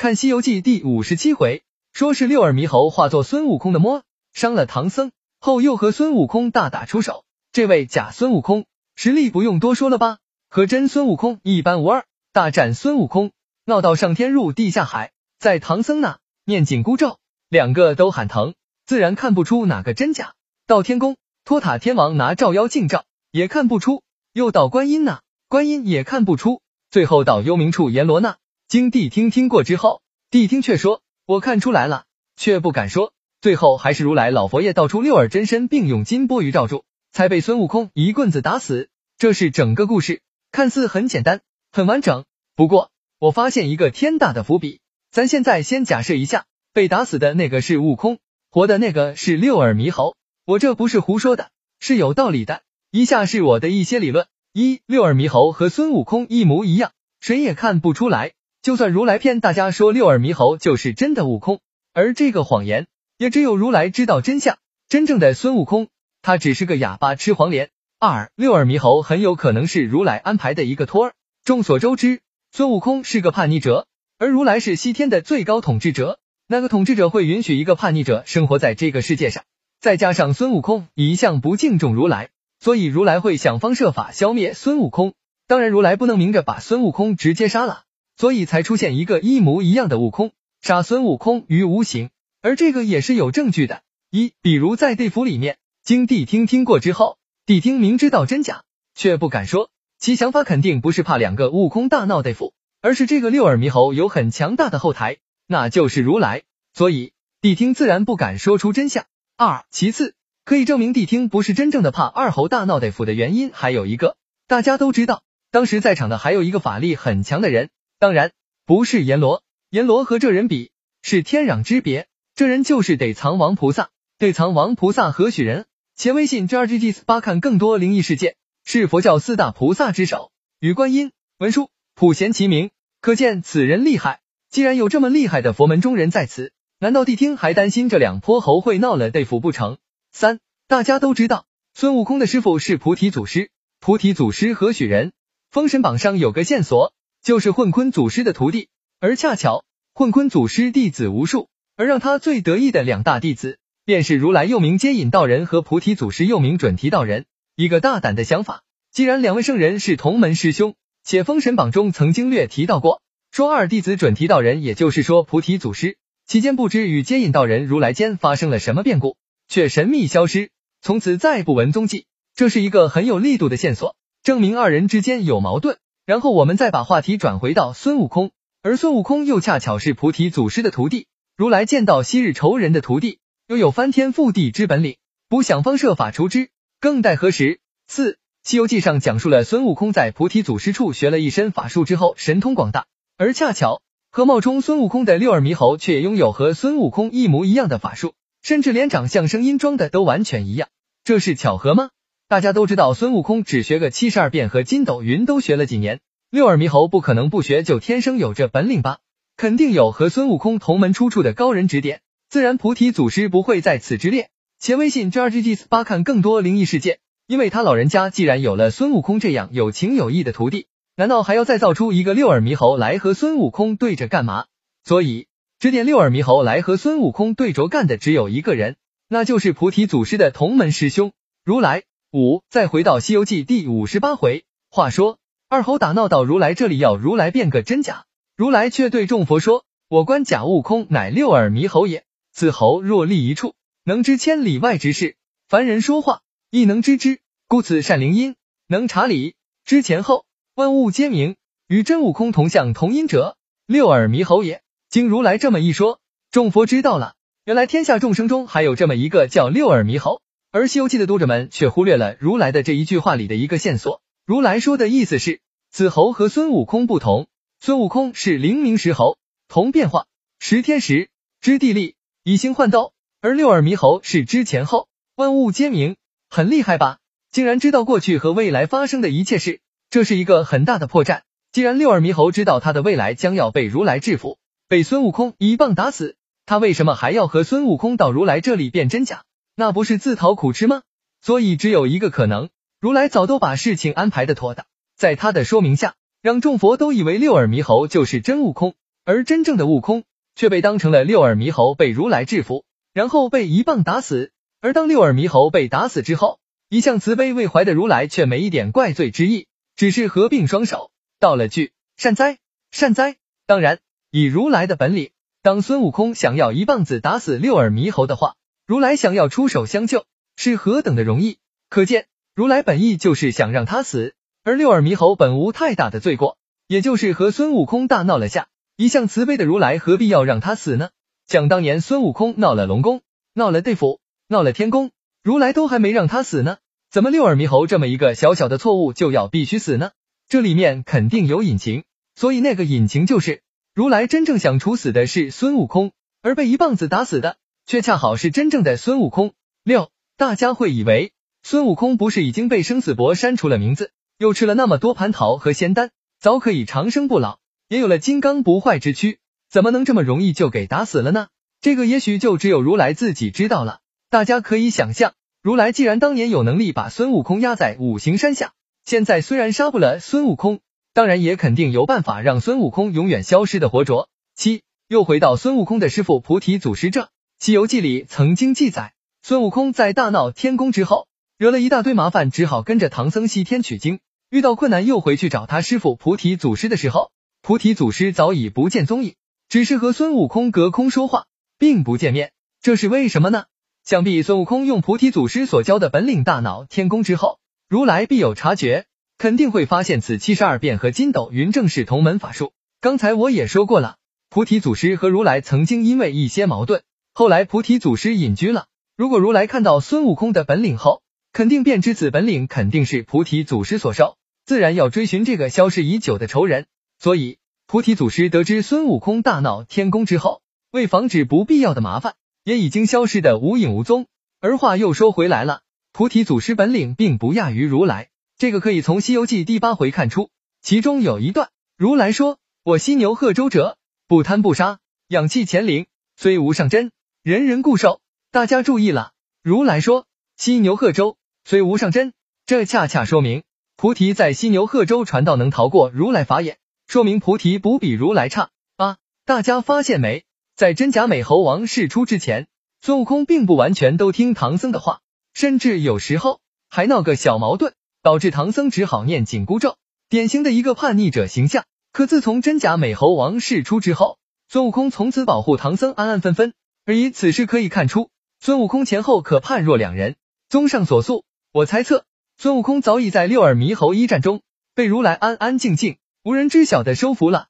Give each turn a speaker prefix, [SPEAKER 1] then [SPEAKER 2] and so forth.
[SPEAKER 1] 看《西游记》第五十七回，说是六耳猕猴化作孙悟空的魔，伤了唐僧后，又和孙悟空大打出手。这位假孙悟空实力不用多说了吧，和真孙悟空一般无二。大战孙悟空，闹到上天入地下海，在唐僧那念紧箍咒，两个都喊疼，自然看不出哪个真假。到天宫，托塔天王拿照妖镜照，也看不出。又到观音那，观音也看不出。最后到幽冥处阎罗那。经谛听听过之后，谛听却说：“我看出来了，却不敢说。”最后还是如来老佛爷道出六耳真身，并用金钵盂罩住，才被孙悟空一棍子打死。这是整个故事，看似很简单，很完整。不过我发现一个天大的伏笔。咱现在先假设一下，被打死的那个是悟空，活的那个是六耳猕猴。我这不是胡说的，是有道理的。以下是我的一些理论：一、六耳猕猴和孙悟空一模一样，谁也看不出来。就算如来骗大家说六耳猕猴就是真的悟空，而这个谎言也只有如来知道真相。真正的孙悟空，他只是个哑巴吃黄连。二，六耳猕猴很有可能是如来安排的一个托儿。众所周知，孙悟空是个叛逆者，而如来是西天的最高统治者。那个统治者会允许一个叛逆者生活在这个世界上？再加上孙悟空一向不敬重如来，所以如来会想方设法消灭孙悟空。当然，如来不能明着把孙悟空直接杀了。所以才出现一个一模一样的悟空杀孙悟空于无形，而这个也是有证据的。一，比如在地府里面，经谛听听过之后，谛听明知道真假，却不敢说，其想法肯定不是怕两个悟空大闹地府，而是这个六耳猕猴有很强大的后台，那就是如来，所以谛听自然不敢说出真相。二，其次可以证明谛听不是真正的怕二猴大闹地府的原因还有一个，大家都知道，当时在场的还有一个法力很强的人。当然不是阎罗，阎罗和这人比是天壤之别。这人就是得藏王菩萨，得藏王菩萨何许人？前微信 JRGG 八看更多灵异事件，是佛教四大菩萨之首，与观音、文殊、普贤齐名，可见此人厉害。既然有这么厉害的佛门中人在此，难道谛听还担心这两泼猴会闹了地府不成？三，大家都知道孙悟空的师傅是菩提祖师，菩提祖师何许人？封神榜上有个线索。就是混坤祖师的徒弟，而恰巧混坤祖师弟子无数，而让他最得意的两大弟子，便是如来又名接引道人和菩提祖师又名准提道人。一个大胆的想法，既然两位圣人是同门师兄，且封神榜中曾经略提到过，说二弟子准提道人，也就是说菩提祖师，期间不知与接引道人如来间发生了什么变故，却神秘消失，从此再不闻踪迹。这是一个很有力度的线索，证明二人之间有矛盾。然后我们再把话题转回到孙悟空，而孙悟空又恰巧是菩提祖师的徒弟，如来见到昔日仇人的徒弟，又有翻天覆地之本领，不想方设法除之，更待何时？四《西游记》上讲述了孙悟空在菩提祖师处学了一身法术之后，神通广大，而恰巧和冒充孙悟空的六耳猕猴却拥有和孙悟空一模一样的法术，甚至连长相、声音装的都完全一样，这是巧合吗？大家都知道，孙悟空只学个七十二变和筋斗云都学了几年，六耳猕猴不可能不学，就天生有这本领吧？肯定有和孙悟空同门出处的高人指点，自然菩提祖师不会在此之列。且微信 JRGG 八看更多灵异事件，因为他老人家既然有了孙悟空这样有情有义的徒弟，难道还要再造出一个六耳猕猴来和孙悟空对着干嘛？所以指点六耳猕猴来和孙悟空对着干的只有一个人，那就是菩提祖师的同门师兄如来。五，再回到《西游记》第五十八回，话说二猴打闹到如来这里，要如来变个真假，如来却对众佛说：“我观假悟空乃六耳猕猴也，此猴若立一处，能知千里外之事，凡人说话亦能知之，故此善灵音，能察理，知前后，万物皆明，与真悟空同相同音者，六耳猕猴也。”经如来这么一说，众佛知道了，原来天下众生中还有这么一个叫六耳猕猴。而《西游记》的读者们却忽略了如来的这一句话里的一个线索。如来说的意思是，此猴和孙悟空不同，孙悟空是灵明石猴，同变化，识天时，知地利，以形换斗；而六耳猕猴是知前后，万物皆明，很厉害吧？竟然知道过去和未来发生的一切事，这是一个很大的破绽。既然六耳猕猴知道他的未来将要被如来制服，被孙悟空一棒打死，他为什么还要和孙悟空到如来这里辨真假？那不是自讨苦吃吗？所以只有一个可能，如来早都把事情安排的妥当，在他的说明下，让众佛都以为六耳猕猴就是真悟空，而。真正的悟空却被当成了六耳猕猴被如来制服，然后被一棒打死。而当六耳猕猴被打死之后，一向慈悲为怀的如来却没一点怪罪之意，只是合并双手，道了句善哉善哉。当然，以如来的本领，当孙悟空想要一棒子打死六耳猕猴的话，如来想要出手相救是何等的容易。可见如来本意就是想让他死，而六耳猕猴本无太大的罪过，也就是和孙悟空大闹了下。一向慈悲的如来何必要让他死呢？想当年孙悟空闹了龙宫，闹了地府，闹了天宫，如来都还没让他死呢，怎么六耳猕猴这么一个小小的错误就要必须死呢？这里面肯定有隐情。所以那个隐情就是，如来真正想处死的是孙悟空，而被一棒子打死的却恰好是真正的孙悟空。六，大家会以为孙悟空不是已经被生死簿删除了名字，又吃了那么多蟠桃和仙丹，早可以长生不老，也有了金刚不坏之躯，怎么能这么容易就给打死了呢？这个也许就只有如来自己知道了。大家可以想象，如来既然当年有能力把孙悟空压在五行山下，现在虽然杀不了孙悟空。当然也肯定有办法让孙悟空永远消失的活着。七，又回到孙悟空的师傅菩提祖师这，《西游记》里曾经记载，孙悟空在大闹天宫之后，惹了一大堆麻烦，只好跟着唐僧西天取经。遇到困难又回去找他师傅菩提祖师的时候，菩提祖师早已不见踪影，只是和孙悟空隔空说话，并不见面。这是为什么呢？想必孙悟空用菩提祖师所教的本领大闹天宫之后，如来必有察觉。肯定会发现此七十二变和筋斗云正是同门法术。刚才我也说过了，菩提祖师和如来曾经因为一些矛盾，后来菩提祖师隐居了。如果如来看到孙悟空的本领后，肯定便知此本领肯定是菩提祖师所授，自然要追寻这个消失已久的仇人。所以菩提祖师得知孙悟空大闹天宫之后，为防止不必要的麻烦，也已经消失的无影无踪。而话又说回来了，菩提祖师本领并不亚于如来。这个可以从《西游记》第八回看出，其中有一段，如来说：“我犀牛贺州者，不贪不杀，养气乾灵，虽无上真，人人固守。”大家注意了，如来说犀牛贺州虽无上真，这恰恰说明菩提在犀牛贺州传道能逃过如来法眼，说明菩提不比如来差啊！大家发现没？在真假美猴王释出之前，孙悟空并不完全都听唐僧的话，甚至有时候还闹个小矛盾。导致唐僧只好念紧箍咒，典型的一个叛逆者形象。可自从真假美猴王释出之后，孙悟空从此保护唐僧安安分分。而以此事可以看出，孙悟空前后可判若两人。综上所述，我猜测孙悟空早已在六耳猕猴一战中被如来安安静静、无人知晓的收服了。